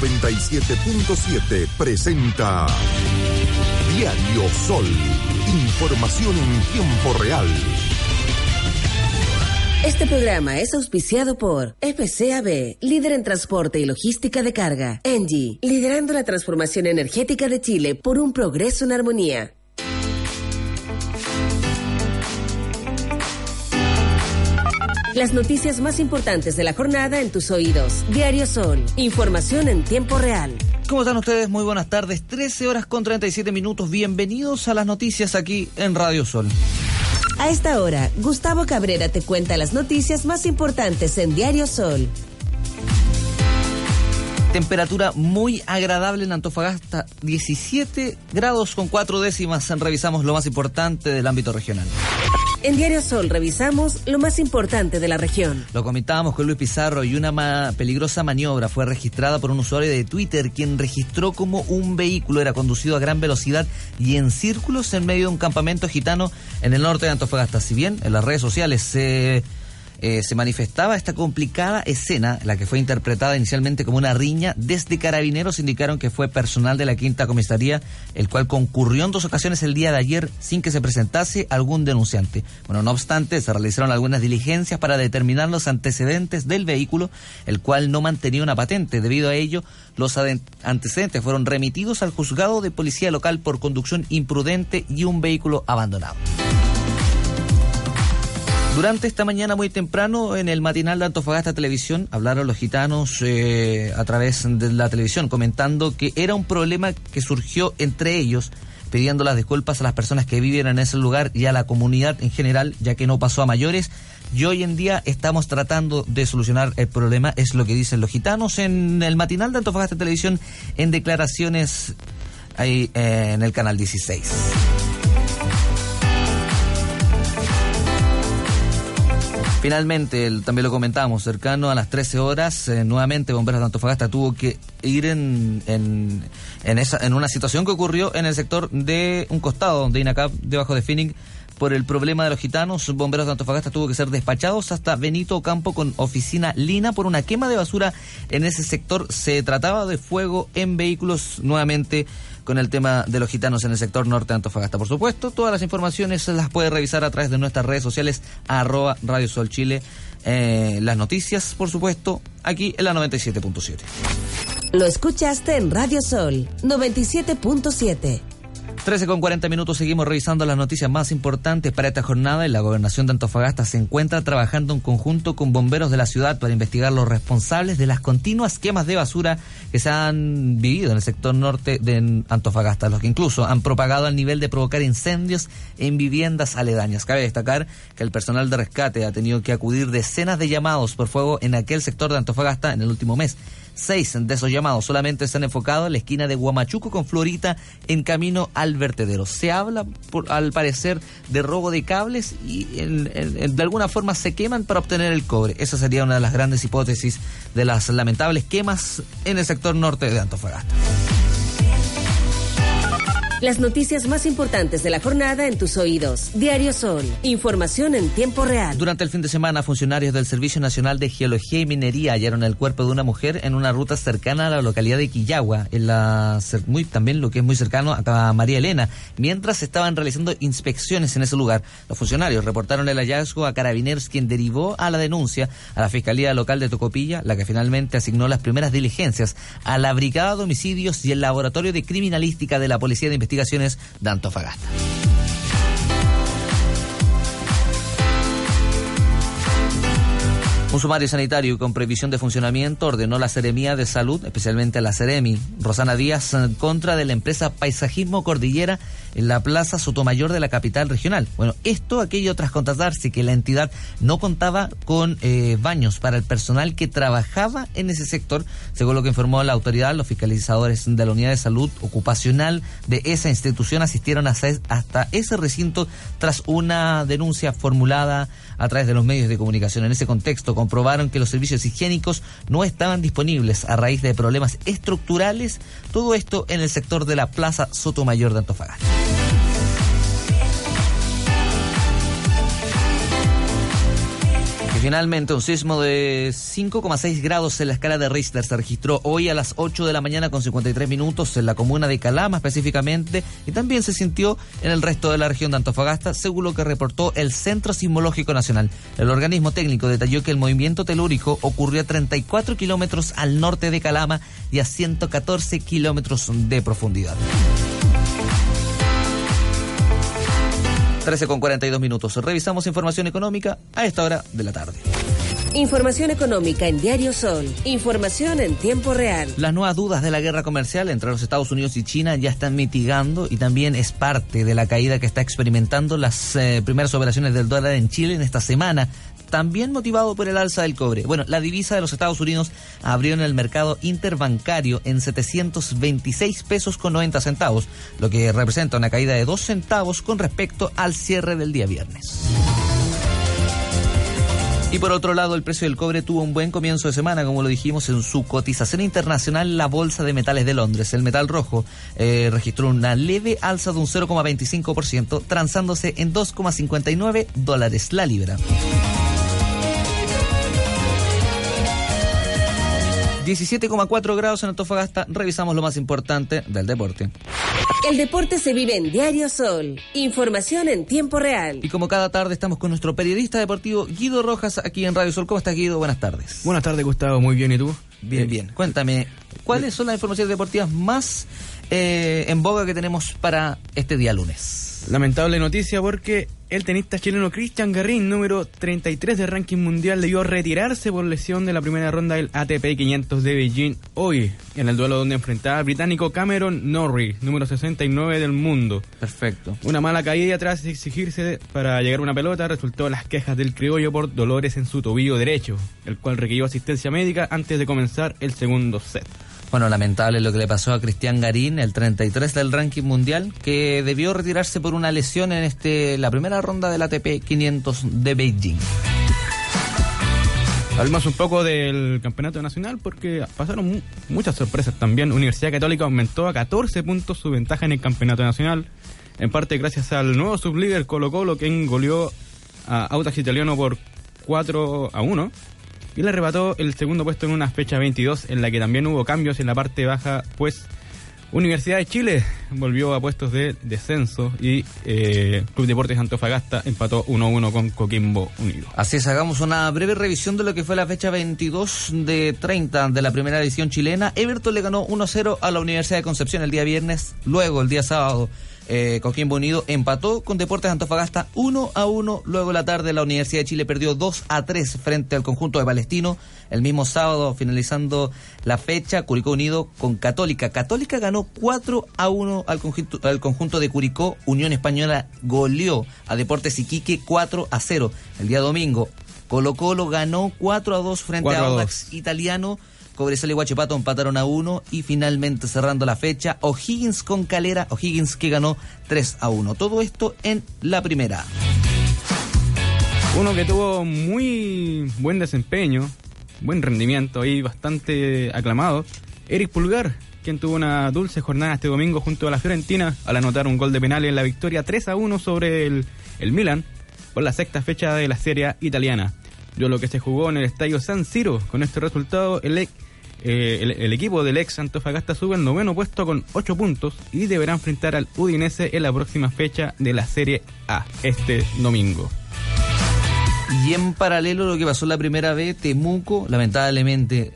97.7 presenta Diario Sol. Información en tiempo real. Este programa es auspiciado por FCAB, líder en transporte y logística de carga. Engie, liderando la transformación energética de Chile por un progreso en armonía. Las noticias más importantes de la jornada en tus oídos. Diario Sol. Información en tiempo real. ¿Cómo están ustedes? Muy buenas tardes. 13 horas con 37 minutos. Bienvenidos a las noticias aquí en Radio Sol. A esta hora, Gustavo Cabrera te cuenta las noticias más importantes en Diario Sol. Temperatura muy agradable en Antofagasta, 17 grados con 4 décimas. Revisamos lo más importante del ámbito regional. En Diario Sol revisamos lo más importante de la región. Lo comentábamos con Luis Pizarro y una peligrosa maniobra fue registrada por un usuario de Twitter quien registró como un vehículo era conducido a gran velocidad y en círculos en medio de un campamento gitano en el norte de Antofagasta. Si bien en las redes sociales se... se manifestaba esta complicada escena, la que fue interpretada inicialmente como una riña. Desde carabineros indicaron que fue personal de la quinta comisaría, el cual concurrió en dos ocasiones el día de ayer sin que se presentase algún denunciante. Bueno, no obstante, se realizaron algunas diligencias para determinar los antecedentes del vehículo, el cual no mantenía una patente. Debido a ello, los antecedentes fueron remitidos al juzgado de policía local por conducción imprudente y un vehículo abandonado. Durante esta mañana muy temprano en el matinal de Antofagasta Televisión hablaron los gitanos eh, a través de la televisión comentando que era un problema que surgió entre ellos pidiendo las disculpas a las personas que viven en ese lugar y a la comunidad en general ya que no pasó a mayores y hoy en día estamos tratando de solucionar el problema es lo que dicen los gitanos en el matinal de Antofagasta Televisión en declaraciones ahí eh, en el canal 16. Finalmente, también lo comentamos, cercano a las 13 horas, eh, nuevamente Bomberos de Antofagasta tuvo que ir en, en, en, esa, en una situación que ocurrió en el sector de un costado de INACAP, debajo de Phoenix, por el problema de los gitanos, bomberos de Antofagasta tuvo que ser despachados hasta Benito Campo con oficina Lina por una quema de basura en ese sector. Se trataba de fuego en vehículos nuevamente con el tema de los gitanos en el sector norte de Antofagasta. Por supuesto, todas las informaciones las puede revisar a través de nuestras redes sociales, arroba Radio Sol Chile. Eh, las noticias, por supuesto, aquí en la 97.7. Lo escuchaste en Radio Sol 97.7. 13 con 40 minutos seguimos revisando las noticias más importantes para esta jornada y la gobernación de Antofagasta se encuentra trabajando en conjunto con bomberos de la ciudad para investigar los responsables de las continuas quemas de basura que se han vivido en el sector norte de Antofagasta, los que incluso han propagado al nivel de provocar incendios en viviendas aledañas. Cabe destacar que el personal de rescate ha tenido que acudir decenas de llamados por fuego en aquel sector de Antofagasta en el último mes. Seis de esos llamados solamente se han enfocado en la esquina de Guamachuco con Florita en camino al vertedero. Se habla, por, al parecer, de robo de cables y de alguna forma se queman para obtener el cobre. Esa sería una de las grandes hipótesis de las lamentables quemas en el sector norte de Antofagasta. Las noticias más importantes de la jornada en tus oídos. Diario Sol. Información en tiempo real. Durante el fin de semana, funcionarios del Servicio Nacional de Geología y Minería hallaron el cuerpo de una mujer en una ruta cercana a la localidad de Quillagua, en la muy también lo que es muy cercano a María Elena, mientras estaban realizando inspecciones en ese lugar. Los funcionarios reportaron el hallazgo a Carabineros, quien derivó a la denuncia a la Fiscalía Local de Tocopilla, la que finalmente asignó las primeras diligencias a la Brigada de Homicidios y el Laboratorio de Criminalística de la Policía de Investigación Investigaciones de Antofagasta. Un sumario sanitario con previsión de funcionamiento ordenó la Seremía de Salud, especialmente la Seremi, Rosana Díaz, en contra de la empresa Paisajismo Cordillera en la Plaza Sotomayor de la capital regional. Bueno, esto aquello tras constatarse que la entidad no contaba con eh, baños para el personal que trabajaba en ese sector, según lo que informó la autoridad, los fiscalizadores de la Unidad de Salud Ocupacional de esa institución asistieron hasta ese recinto tras una denuncia formulada a través de los medios de comunicación. En ese contexto comprobaron que los servicios higiénicos no estaban disponibles a raíz de problemas estructurales, todo esto en el sector de la Plaza Sotomayor de Antofagasta. Finalmente un sismo de 5,6 grados en la escala de Richter se registró hoy a las 8 de la mañana con 53 minutos en la comuna de Calama específicamente y también se sintió en el resto de la región de Antofagasta según lo que reportó el Centro Sismológico Nacional. El organismo técnico detalló que el movimiento telúrico ocurrió a 34 kilómetros al norte de Calama y a 114 kilómetros de profundidad. 13 con 42 minutos. Revisamos información económica a esta hora de la tarde. Información económica en Diario Sol. Información en tiempo real. Las nuevas dudas de la guerra comercial entre los Estados Unidos y China ya están mitigando y también es parte de la caída que está experimentando las eh, primeras operaciones del dólar en Chile en esta semana también motivado por el alza del cobre. Bueno, la divisa de los Estados Unidos abrió en el mercado interbancario en 726 pesos con 90 centavos, lo que representa una caída de 2 centavos con respecto al cierre del día viernes. Y por otro lado, el precio del cobre tuvo un buen comienzo de semana, como lo dijimos en su cotización internacional, la Bolsa de Metales de Londres. El metal rojo eh, registró una leve alza de un 0,25%, transándose en 2,59 dólares la libra. 17,4 grados en Antofagasta. Revisamos lo más importante del deporte. El deporte se vive en Diario Sol. Información en tiempo real. Y como cada tarde estamos con nuestro periodista deportivo Guido Rojas aquí en Radio Sol. ¿Cómo estás, Guido? Buenas tardes. Buenas tardes, Gustavo. Muy bien. ¿Y tú? Bien, bien. Cuéntame, ¿cuáles son las informaciones deportivas más eh, en boga que tenemos para este día lunes? Lamentable noticia porque el tenista chileno Cristian Garrín, número 33 del ranking mundial, debió retirarse por lesión de la primera ronda del ATP 500 de Beijing hoy, en el duelo donde enfrentaba al británico Cameron Norrie, número 69 del mundo. Perfecto. Una mala caída tras exigirse para llegar a una pelota resultó las quejas del criollo por dolores en su tobillo derecho, el cual requirió asistencia médica antes de comenzar el segundo set. Bueno, lamentable lo que le pasó a Cristian Garín, el 33 del ranking mundial, que debió retirarse por una lesión en este la primera ronda del ATP 500 de Beijing. Hablamos un poco del campeonato nacional porque pasaron muchas sorpresas también. Universidad Católica aumentó a 14 puntos su ventaja en el campeonato nacional, en parte gracias al nuevo sublíder Colo Colo que engolió a Autas Italiano por 4 a 1 y le arrebató el segundo puesto en una fecha 22 en la que también hubo cambios en la parte baja, pues Universidad de Chile volvió a puestos de descenso y eh, Club Deportes Antofagasta empató 1-1 con Coquimbo Unido. Así es, hagamos una breve revisión de lo que fue la fecha 22 de 30 de la primera edición chilena. Everton le ganó 1-0 a la Universidad de Concepción el día viernes, luego el día sábado eh, Coquimbo Unido empató con Deportes Antofagasta 1 a 1. Luego la tarde la Universidad de Chile perdió 2 a 3 frente al conjunto de Palestino. El mismo sábado, finalizando la fecha, Curicó Unido con Católica. Católica ganó 4 a 1 al conjunto, al conjunto de Curicó. Unión Española goleó a Deportes Iquique 4 a 0. El día domingo, Colo Colo ganó 4 a 2 frente a Audax Italiano. Cobresal y Guachipato empataron a uno y finalmente cerrando la fecha, O'Higgins con Calera, O'Higgins que ganó 3 a 1. Todo esto en la primera. Uno que tuvo muy buen desempeño, buen rendimiento y bastante aclamado, Eric Pulgar, quien tuvo una dulce jornada este domingo junto a la Fiorentina al anotar un gol de penal en la victoria 3 a 1 sobre el, el Milan por la sexta fecha de la Serie italiana. Yo lo que se jugó en el estadio San Siro, con este resultado, el eh, el, equipo del ex Antofagasta sube al noveno puesto con 8 puntos y deberá enfrentar al Udinese en la próxima fecha de la Serie A, este domingo. Y en paralelo lo que pasó la primera vez, Temuco, lamentablemente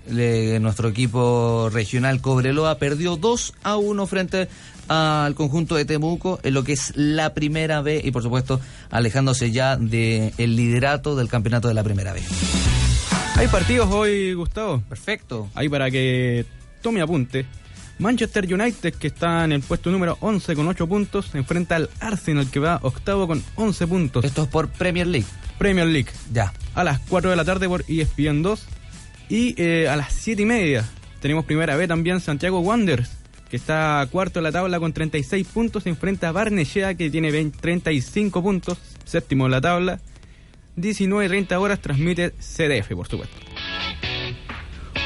nuestro equipo regional Cobreloa perdió 2 a 1 frente al conjunto de Temuco en lo que es la primera vez y por supuesto alejándose ya del liderato del campeonato de la primera vez. Hay partidos hoy, Gustavo. Perfecto. Ahí para que tome apunte. Manchester United, que está en el puesto número 11 con 8 puntos, enfrenta al Arsenal, que va octavo con 11 puntos. Esto es por Premier League. Premier League. Ya. A las 4 de la tarde por ESPN 2. Y eh, a las 7 y media tenemos primera vez también Santiago Wanderers, que está cuarto en la tabla con 36 puntos, enfrenta a Barnechea, que tiene 20, 35 puntos, séptimo en la tabla. 19 y 30 horas transmite CDF, por supuesto.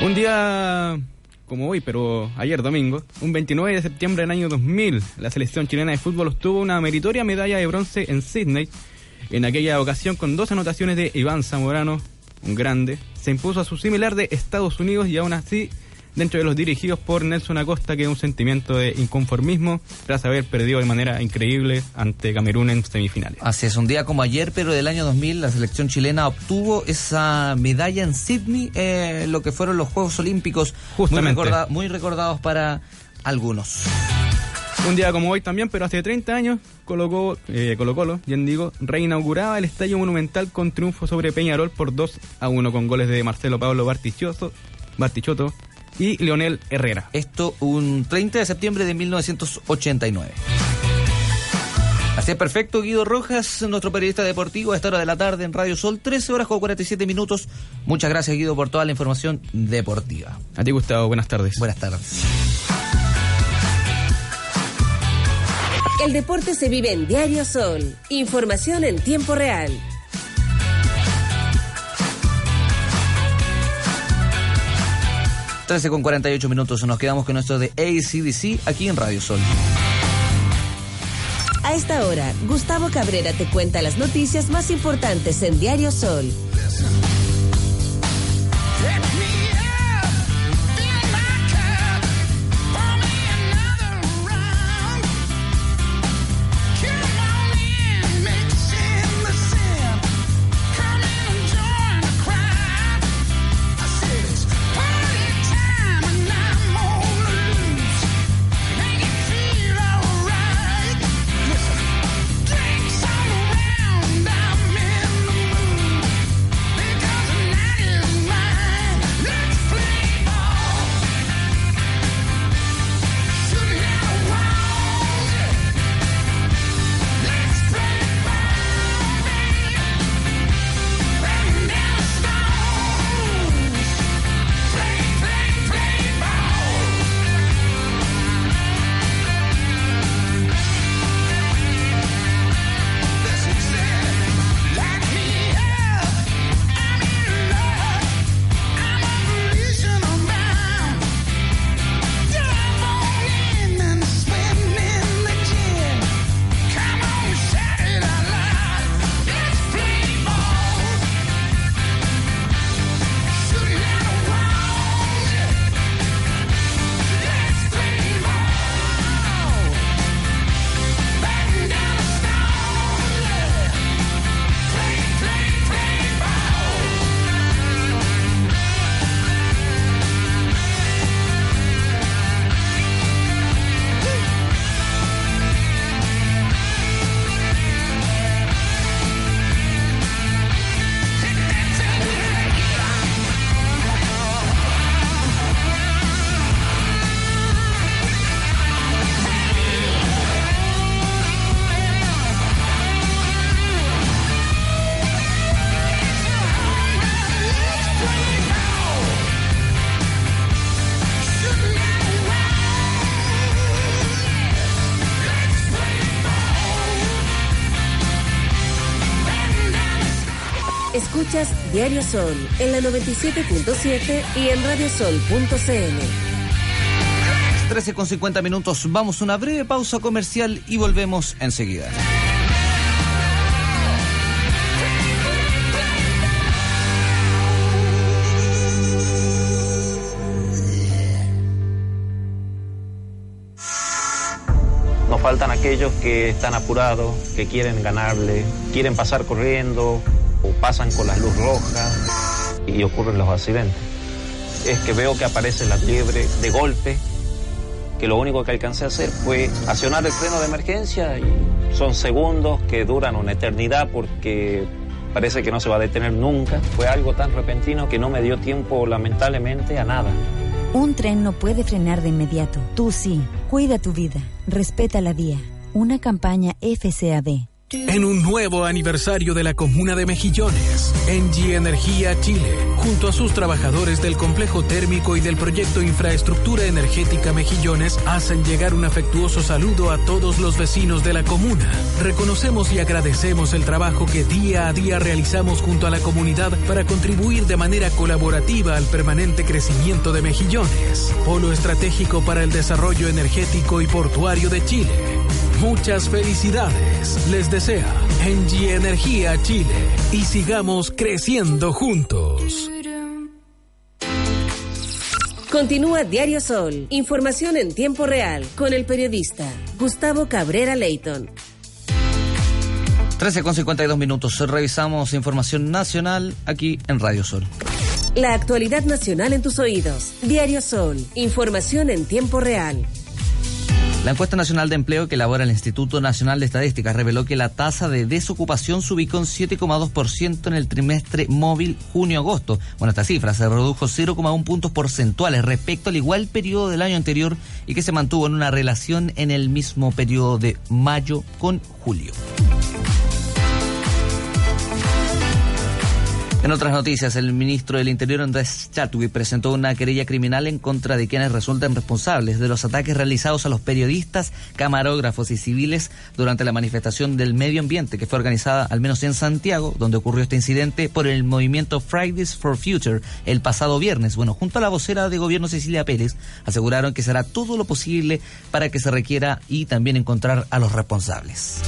Un día como hoy, pero ayer domingo, un 29 de septiembre del año 2000, la selección chilena de fútbol obtuvo una meritoria medalla de bronce en Sydney. En aquella ocasión, con dos anotaciones de Iván Zamorano, un grande, se impuso a su similar de Estados Unidos y aún así dentro de los dirigidos por Nelson Acosta, que es un sentimiento de inconformismo tras haber perdido de manera increíble ante Camerún en semifinales. Así es, un día como ayer, pero del año 2000, la selección chilena obtuvo esa medalla en Sydney, eh, lo que fueron los Juegos Olímpicos, Justamente. Muy, recorda muy recordados para algunos. Un día como hoy también, pero hace 30 años, Colo eh, Colo, -Colo bien digo, reinauguraba el Estadio Monumental con triunfo sobre Peñarol por 2 a 1 con goles de Marcelo Pablo Bartichotto, Bartichotto y Leonel Herrera. Esto un 30 de septiembre de 1989. Así es perfecto, Guido Rojas, nuestro periodista deportivo, a esta hora de la tarde en Radio Sol, 13 horas con 47 minutos. Muchas gracias, Guido, por toda la información deportiva. A ti, Gustavo, buenas tardes. Buenas tardes. El deporte se vive en Diario Sol. Información en tiempo real. Trece con 48 minutos. Nos quedamos con esto de ACDC aquí en Radio Sol. A esta hora, Gustavo Cabrera te cuenta las noticias más importantes en Diario Sol. Escuchas Diario Sol en la 97.7 y en radiosol.cl. 13 con 50 minutos. Vamos a una breve pausa comercial y volvemos enseguida. Nos faltan aquellos que están apurados, que quieren ganarle, quieren pasar corriendo pasan con la luz roja y ocurren los accidentes. Es que veo que aparece la liebre de golpe, que lo único que alcancé a hacer fue accionar el freno de emergencia y son segundos que duran una eternidad porque parece que no se va a detener nunca. Fue algo tan repentino que no me dio tiempo, lamentablemente, a nada. Un tren no puede frenar de inmediato. Tú sí. Cuida tu vida. Respeta la vía. Una campaña FCAB. En un nuevo aniversario de la Comuna de Mejillones, Engie Energía Chile, junto a sus trabajadores del complejo térmico y del proyecto Infraestructura Energética Mejillones, hacen llegar un afectuoso saludo a todos los vecinos de la comuna. Reconocemos y agradecemos el trabajo que día a día realizamos junto a la comunidad para contribuir de manera colaborativa al permanente crecimiento de Mejillones, polo estratégico para el desarrollo energético y portuario de Chile. Muchas felicidades. Les desea Engie Energía Chile y sigamos creciendo juntos. Continúa Diario Sol, información en tiempo real con el periodista Gustavo Cabrera Leighton. 13 con 52 minutos. Revisamos información nacional aquí en Radio Sol. La actualidad nacional en tus oídos. Diario Sol, información en tiempo real. La encuesta nacional de empleo que elabora el Instituto Nacional de Estadística reveló que la tasa de desocupación se ubicó en 7,2% en el trimestre móvil junio-agosto. Bueno, esta cifra se redujo 0,1 puntos porcentuales respecto al igual periodo del año anterior y que se mantuvo en una relación en el mismo periodo de mayo con julio. En otras noticias, el ministro del Interior Andrés Chatwi presentó una querella criminal en contra de quienes resultan responsables de los ataques realizados a los periodistas, camarógrafos y civiles durante la manifestación del medio ambiente que fue organizada al menos en Santiago, donde ocurrió este incidente por el movimiento Fridays for Future el pasado viernes. Bueno, junto a la vocera de gobierno Cecilia Pérez, aseguraron que será todo lo posible para que se requiera y también encontrar a los responsables.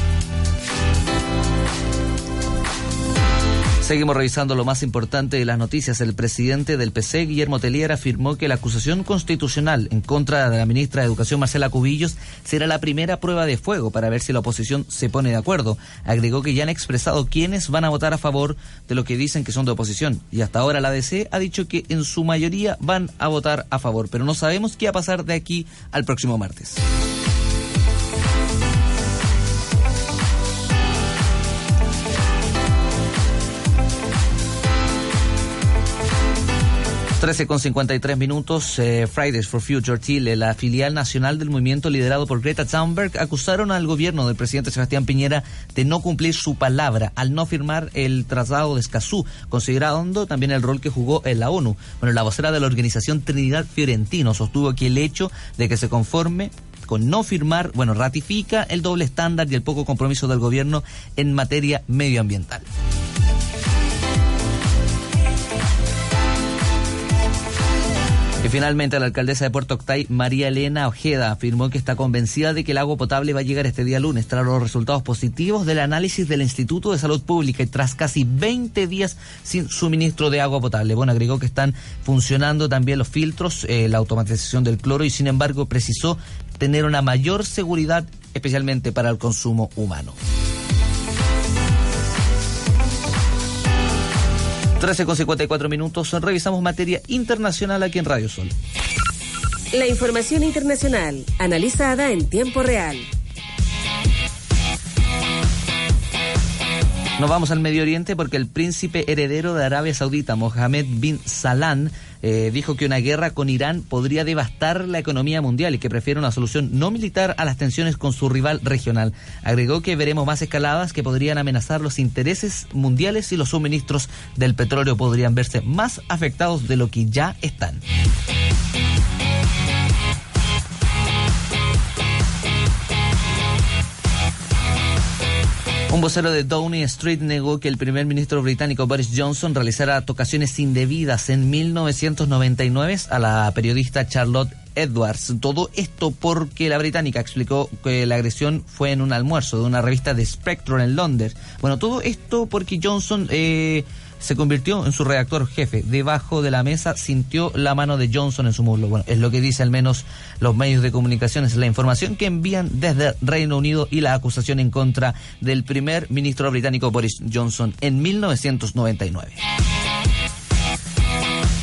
Seguimos revisando lo más importante de las noticias. El presidente del PC, Guillermo Telier, afirmó que la acusación constitucional en contra de la ministra de Educación, Marcela Cubillos, será la primera prueba de fuego para ver si la oposición se pone de acuerdo. Agregó que ya han expresado quiénes van a votar a favor de lo que dicen que son de oposición. Y hasta ahora la DC ha dicho que en su mayoría van a votar a favor, pero no sabemos qué va a pasar de aquí al próximo martes. 13 con 53 minutos, eh, Fridays for Future Chile, la filial nacional del movimiento liderado por Greta Thunberg, acusaron al gobierno del presidente Sebastián Piñera de no cumplir su palabra al no firmar el tratado de Escazú, considerando también el rol que jugó en la ONU. Bueno, la vocera de la organización Trinidad Fiorentino sostuvo que el hecho de que se conforme con no firmar, bueno, ratifica el doble estándar y el poco compromiso del gobierno en materia medioambiental. Y finalmente la alcaldesa de Puerto Octay, María Elena Ojeda, afirmó que está convencida de que el agua potable va a llegar este día lunes tras los resultados positivos del análisis del Instituto de Salud Pública y tras casi 20 días sin suministro de agua potable. Bueno, agregó que están funcionando también los filtros, eh, la automatización del cloro y sin embargo precisó tener una mayor seguridad especialmente para el consumo humano. 13 con 54 minutos. Revisamos materia internacional aquí en Radio Sol. La información internacional, analizada en tiempo real. Nos vamos al Medio Oriente porque el príncipe heredero de Arabia Saudita, Mohammed bin Salman, eh, dijo que una guerra con Irán podría devastar la economía mundial y que prefiere una solución no militar a las tensiones con su rival regional. Agregó que veremos más escaladas que podrían amenazar los intereses mundiales y los suministros del petróleo podrían verse más afectados de lo que ya están. Un vocero de Downing Street negó que el primer ministro británico Boris Johnson realizara tocaciones indebidas en 1999 a la periodista Charlotte Edwards. Todo esto porque la británica explicó que la agresión fue en un almuerzo de una revista de Spectrum en Londres. Bueno, todo esto porque Johnson eh, se convirtió en su redactor jefe. Debajo de la mesa sintió la mano de Johnson en su muslo. Bueno, es lo que dice al menos los medios de comunicación, es la información que envían desde Reino Unido y la acusación en contra del primer ministro británico Boris Johnson en 1999.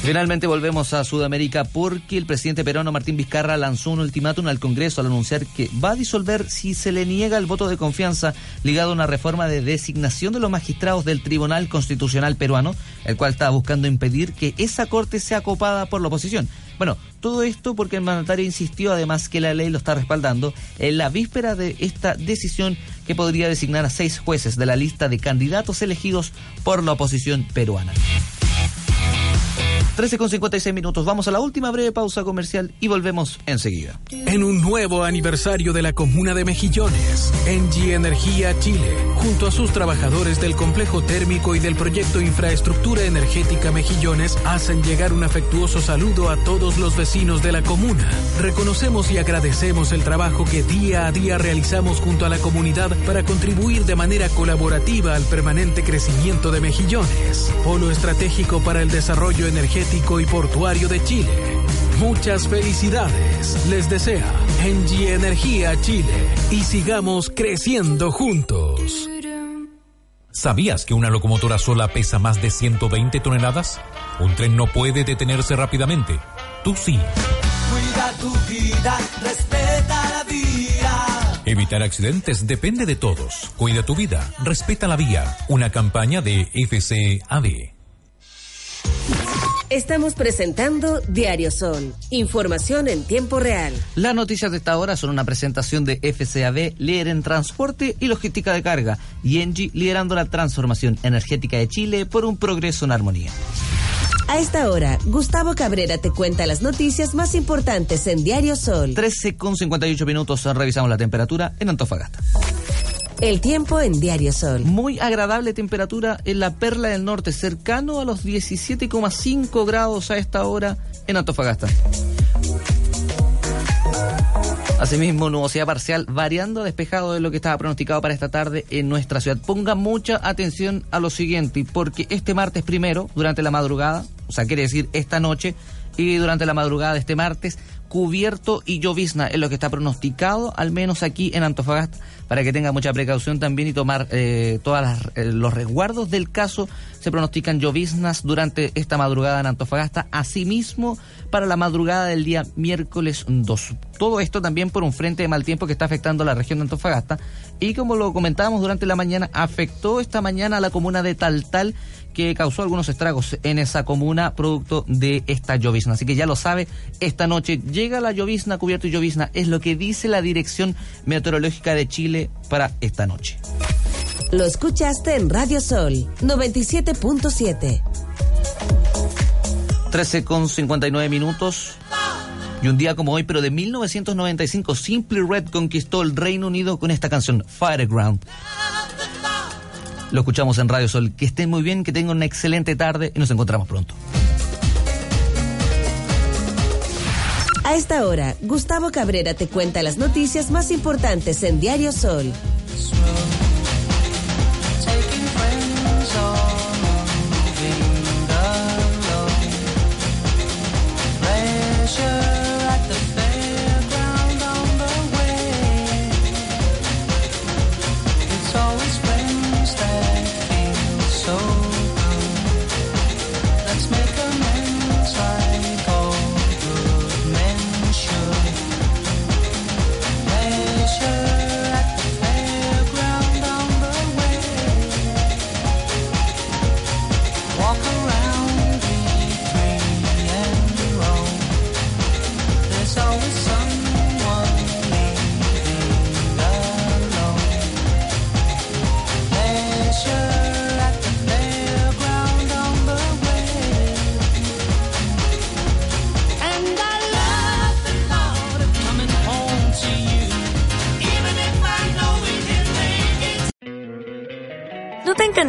Finalmente volvemos a Sudamérica porque el presidente peruano Martín Vizcarra lanzó un ultimátum al Congreso al anunciar que va a disolver si se le niega el voto de confianza ligado a una reforma de designación de los magistrados del Tribunal Constitucional peruano, el cual está buscando impedir que esa corte sea copada por la oposición. Bueno, todo esto porque el mandatario insistió además que la ley lo está respaldando en la víspera de esta decisión que podría designar a seis jueces de la lista de candidatos elegidos por la oposición peruana. 13 con 56 minutos. Vamos a la última breve pausa comercial y volvemos enseguida. En un nuevo aniversario de la Comuna de Mejillones, Engie Energía Chile, junto a sus trabajadores del complejo térmico y del proyecto Infraestructura Energética Mejillones, hacen llegar un afectuoso saludo a todos los vecinos de la comuna. Reconocemos y agradecemos el trabajo que día a día realizamos junto a la comunidad para contribuir de manera colaborativa al permanente crecimiento de Mejillones, polo estratégico para el desarrollo energético y portuario de Chile. Muchas felicidades. Les desea Engie Energía Chile y sigamos creciendo juntos. ¿Sabías que una locomotora sola pesa más de 120 toneladas? Un tren no puede detenerse rápidamente. Tú sí. Cuida tu vida, respeta la vía. Evitar accidentes depende de todos. Cuida tu vida, respeta la vía. Una campaña de FCAB. Estamos presentando Diario Sol, información en tiempo real. Las noticias de esta hora son una presentación de FCAB, líder en transporte y logística de carga, y Engie liderando la transformación energética de Chile por un progreso en armonía. A esta hora, Gustavo Cabrera te cuenta las noticias más importantes en Diario Sol. 13 con 58 minutos, revisamos la temperatura en Antofagasta. El tiempo en Diario Sol. Muy agradable temperatura en la Perla del Norte, cercano a los 17,5 grados a esta hora en Antofagasta. Asimismo, nubosidad parcial variando despejado de lo que estaba pronosticado para esta tarde en nuestra ciudad. Ponga mucha atención a lo siguiente, porque este martes primero, durante la madrugada, o sea, quiere decir esta noche, y durante la madrugada de este martes, cubierto y llovizna es lo que está pronosticado, al menos aquí en Antofagasta, para que tenga mucha precaución también y tomar eh, todos eh, los resguardos del caso. Se pronostican lloviznas durante esta madrugada en Antofagasta, asimismo para la madrugada del día miércoles 2. Todo esto también por un frente de mal tiempo que está afectando a la región de Antofagasta y como lo comentábamos durante la mañana, afectó esta mañana a la comuna de Taltal que causó algunos estragos en esa comuna producto de esta llovizna. Así que ya lo sabe, esta noche llega la llovizna, cubierto y llovizna, es lo que dice la Dirección Meteorológica de Chile para esta noche. Lo escuchaste en Radio Sol 97.7. 13 con 59 minutos. Y un día como hoy, pero de 1995, Simply Red conquistó el Reino Unido con esta canción, Fireground. Lo escuchamos en Radio Sol. Que estén muy bien, que tengan una excelente tarde y nos encontramos pronto. A esta hora, Gustavo Cabrera te cuenta las noticias más importantes en Diario Sol.